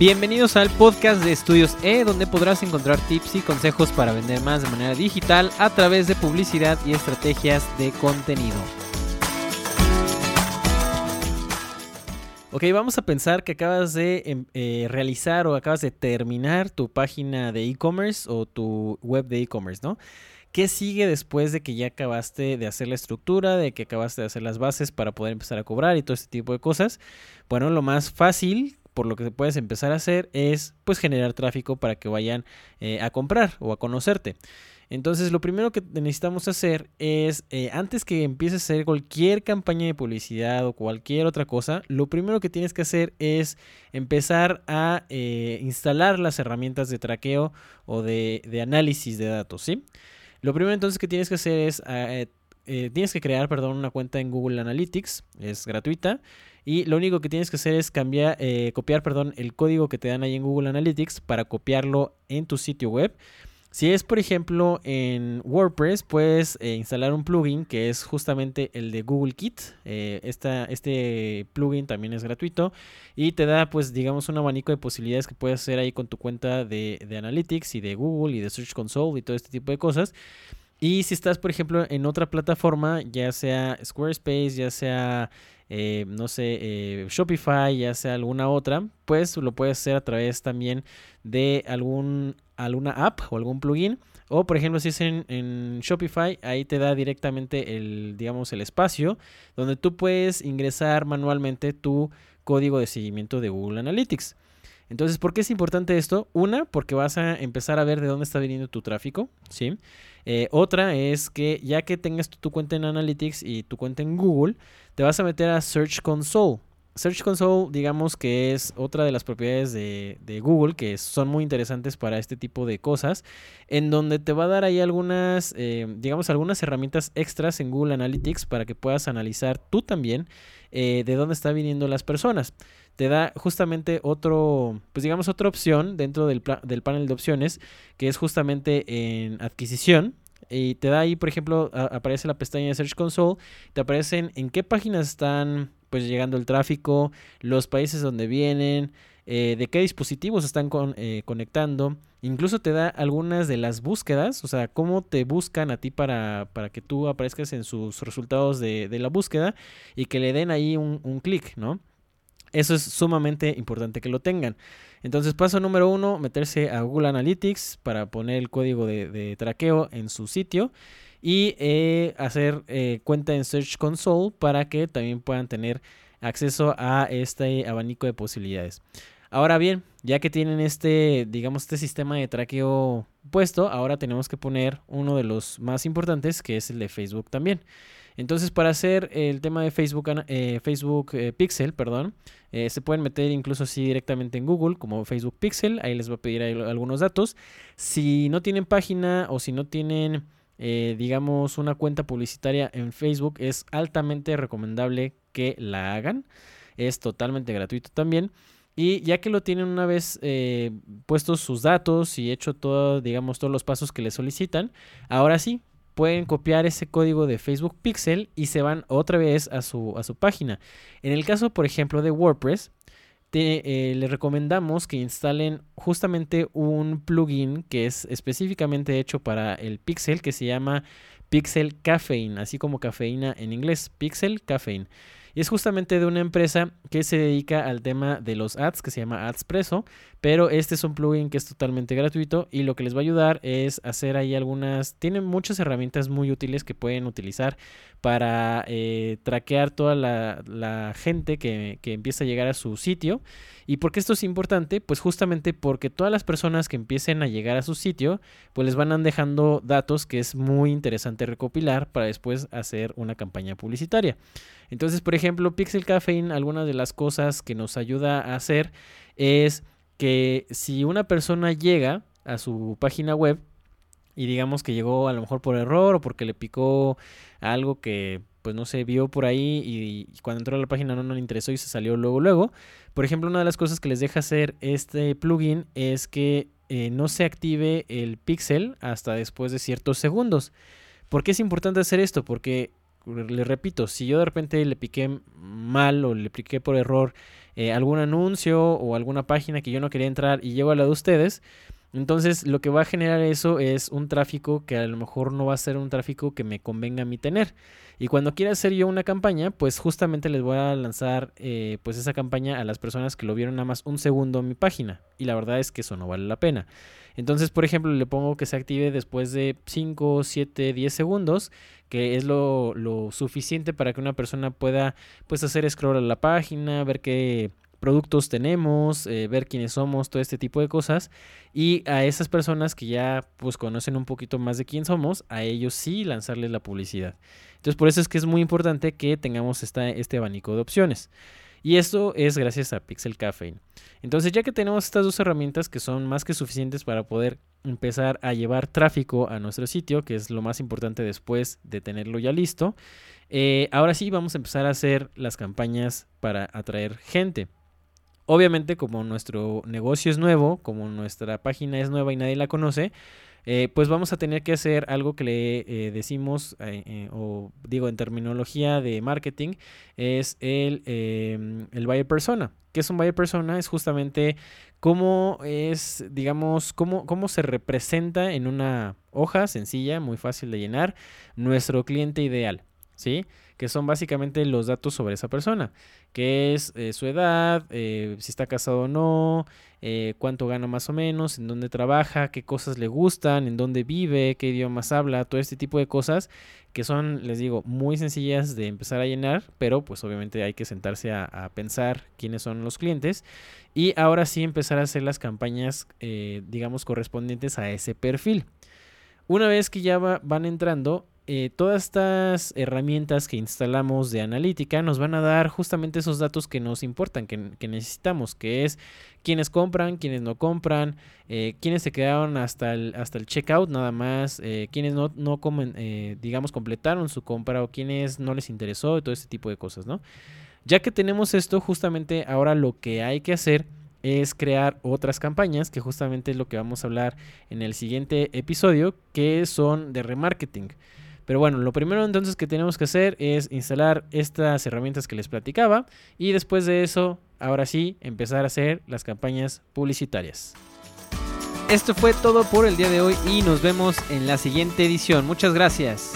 Bienvenidos al podcast de Estudios E, donde podrás encontrar tips y consejos para vender más de manera digital a través de publicidad y estrategias de contenido. Ok, vamos a pensar que acabas de em, eh, realizar o acabas de terminar tu página de e-commerce o tu web de e-commerce, ¿no? ¿Qué sigue después de que ya acabaste de hacer la estructura, de que acabaste de hacer las bases para poder empezar a cobrar y todo este tipo de cosas? Bueno, lo más fácil por lo que puedes empezar a hacer es pues generar tráfico para que vayan eh, a comprar o a conocerte. Entonces lo primero que necesitamos hacer es, eh, antes que empieces a hacer cualquier campaña de publicidad o cualquier otra cosa, lo primero que tienes que hacer es empezar a eh, instalar las herramientas de traqueo o de, análisis de datos, ¿sí? Lo primero entonces que tienes que hacer es, tienes que crear, perdón, una cuenta en Google Analytics, es gratuita. Y lo único que tienes que hacer es cambiar, eh, copiar perdón, el código que te dan ahí en Google Analytics para copiarlo en tu sitio web. Si es, por ejemplo, en WordPress, puedes eh, instalar un plugin que es justamente el de Google Kit. Eh, este plugin también es gratuito y te da, pues, digamos, un abanico de posibilidades que puedes hacer ahí con tu cuenta de, de Analytics y de Google y de Search Console y todo este tipo de cosas. Y si estás, por ejemplo, en otra plataforma, ya sea Squarespace, ya sea eh, no sé, eh, Shopify, ya sea alguna otra, pues lo puedes hacer a través también de algún, alguna app o algún plugin. O por ejemplo, si es en, en, Shopify, ahí te da directamente el, digamos, el espacio donde tú puedes ingresar manualmente tu código de seguimiento de Google Analytics. Entonces, ¿por qué es importante esto? Una, porque vas a empezar a ver de dónde está viniendo tu tráfico, ¿sí? Eh, otra es que ya que tengas tu, cuenta en Analytics y tu cuenta en Google, te vas a meter a Search Console. Search Console, digamos que es otra de las propiedades de, Google que son muy interesantes para este tipo de cosas, en donde te va a dar ahí algunas, eh, digamos, algunas herramientas extras en Google Analytics para que puedas analizar tú también eh, de dónde están viniendo las personas te da justamente otro, pues digamos otra opción dentro del, del panel de opciones, que es justamente en adquisición, y te da ahí, por ejemplo, aparece la pestaña de Search Console, te aparecen en qué páginas están pues llegando el tráfico, los países donde vienen, eh, de qué dispositivos están eh, conectando, incluso te da algunas de las búsquedas, o sea, cómo te buscan a ti para, para que tú aparezcas en sus resultados de, de la búsqueda y que le den ahí un clic, ¿no? Eso es sumamente importante que lo tengan. Entonces, paso número uno, meterse a Google Analytics para poner el código de, traqueo en su sitio y eh, hacer eh, cuenta en Search Console para que también puedan tener acceso a este abanico de posibilidades. Ahora bien, ya que tienen este, digamos, este sistema de traqueo puesto, ahora tenemos que poner uno de los más importantes, que es el de Facebook también. Entonces, para hacer el tema de Facebook, eh, Facebook eh, Pixel, perdón, eh, se pueden meter incluso así directamente en Google como Facebook Pixel. Ahí les va a pedir algunos datos. Si no tienen página o si no tienen, digamos, una cuenta publicitaria en Facebook, es altamente recomendable que la hagan. Es totalmente gratuito también. Y ya que lo tienen una vez puestos sus datos y hecho todo, digamos, todos los pasos que le solicitan, ahora sí, pueden copiar ese código de Facebook Pixel y se van otra vez a su, a su página. En el caso, por ejemplo, de WordPress, te, eh, les recomendamos que instalen justamente un plugin que es específicamente hecho para el Pixel que se llama Pixel Caffeine, así como cafeína en inglés, Pixel Caffeine. Y es justamente de una empresa que se dedica al tema de los ads, que se llama Adspresso, pero este es un plugin que es totalmente gratuito y lo que les va a ayudar es hacer ahí algunas, tienen muchas herramientas muy útiles que pueden utilizar para eh, traquear toda la, gente que, que empieza a llegar a su sitio. ¿Y por qué esto es importante? Pues justamente porque todas las personas que empiecen a llegar a su sitio, pues les van dejando datos que es muy interesante recopilar para después hacer una campaña publicitaria. Entonces, por ejemplo, Pixel Caffeine, algunas de las cosas que nos ayuda a hacer es que si una persona llega a su página web y digamos que llegó a lo mejor por error o porque le picó algo que pues no se vio por ahí y, cuando entró a la página no, le interesó y se salió luego luego. Por ejemplo, una de las cosas que les deja hacer este plugin es que eh, no se active el pixel hasta después de ciertos segundos. ¿Por qué es importante hacer esto? Porque le repito, si yo de repente le piqué mal o le piqué por error eh, algún anuncio o alguna página que yo no quería entrar y llego a la de ustedes, entonces lo que va a generar eso es un tráfico que a lo mejor no va a ser un tráfico que me convenga a mí tener. Y cuando quiera hacer yo una campaña, pues justamente les voy a lanzar eh, pues esa campaña a las personas que lo vieron nada más un segundo en mi página. Y la verdad es que eso no vale la pena. Entonces, por ejemplo, le pongo que se active después de 5, 7, 10 segundos, que es lo, lo suficiente para que una persona pueda pues hacer scroll a la página, ver qué productos tenemos, eh, ver quiénes somos, todo este tipo de cosas. Y a esas personas que ya pues conocen un poquito más de quién somos, a ellos sí lanzarles la publicidad. Entonces por eso es que es muy importante que tengamos esta, este abanico de opciones. Y esto es gracias a Pixel Caffeine. Entonces ya que tenemos estas dos herramientas que son más que suficientes para poder empezar a llevar tráfico a nuestro sitio, que es lo más importante después de tenerlo ya listo, eh, ahora sí vamos a empezar a hacer las campañas para atraer gente. Obviamente, como nuestro negocio es nuevo, como nuestra página es nueva y nadie la conoce, eh, pues vamos a tener que hacer algo que le eh, decimos, eh, o digo en terminología de marketing, es el, em, el buyer persona. ¿Qué es un buyer persona? Es justamente cómo es, digamos, cómo, cómo se representa en una hoja sencilla, muy fácil de llenar, nuestro cliente ideal. ¿Sí? Que son básicamente los datos sobre esa persona, que es eh, su edad, eh, si está casado o no, eh, cuánto gana más o menos, en dónde trabaja, qué cosas le gustan, en dónde vive, qué idiomas habla, todo este tipo de cosas que son, les digo, muy sencillas de empezar a llenar, pero pues obviamente hay que sentarse a, pensar quiénes son los clientes y ahora sí empezar a hacer las campañas, digamos, correspondientes a ese perfil. Una vez que ya van entrando, eh, todas estas herramientas que instalamos de analítica nos van a dar justamente esos datos que nos importan, que, necesitamos, que es quiénes compran, quiénes no compran, eh, quiénes se quedaron hasta el, hasta el checkout nada más, eh, quiénes no, no comen, digamos, completaron su compra o quiénes no les interesó y todo este tipo de cosas, ¿no? Ya que tenemos esto, justamente ahora lo que hay que hacer es crear otras campañas, que justamente es lo que vamos a hablar en el siguiente episodio, que son de remarketing. Pero bueno, lo primero entonces que tenemos que hacer es instalar estas herramientas que les platicaba y después de eso, ahora sí, empezar a hacer las campañas publicitarias. Esto fue todo por el día de hoy y nos vemos en la siguiente edición. Muchas gracias.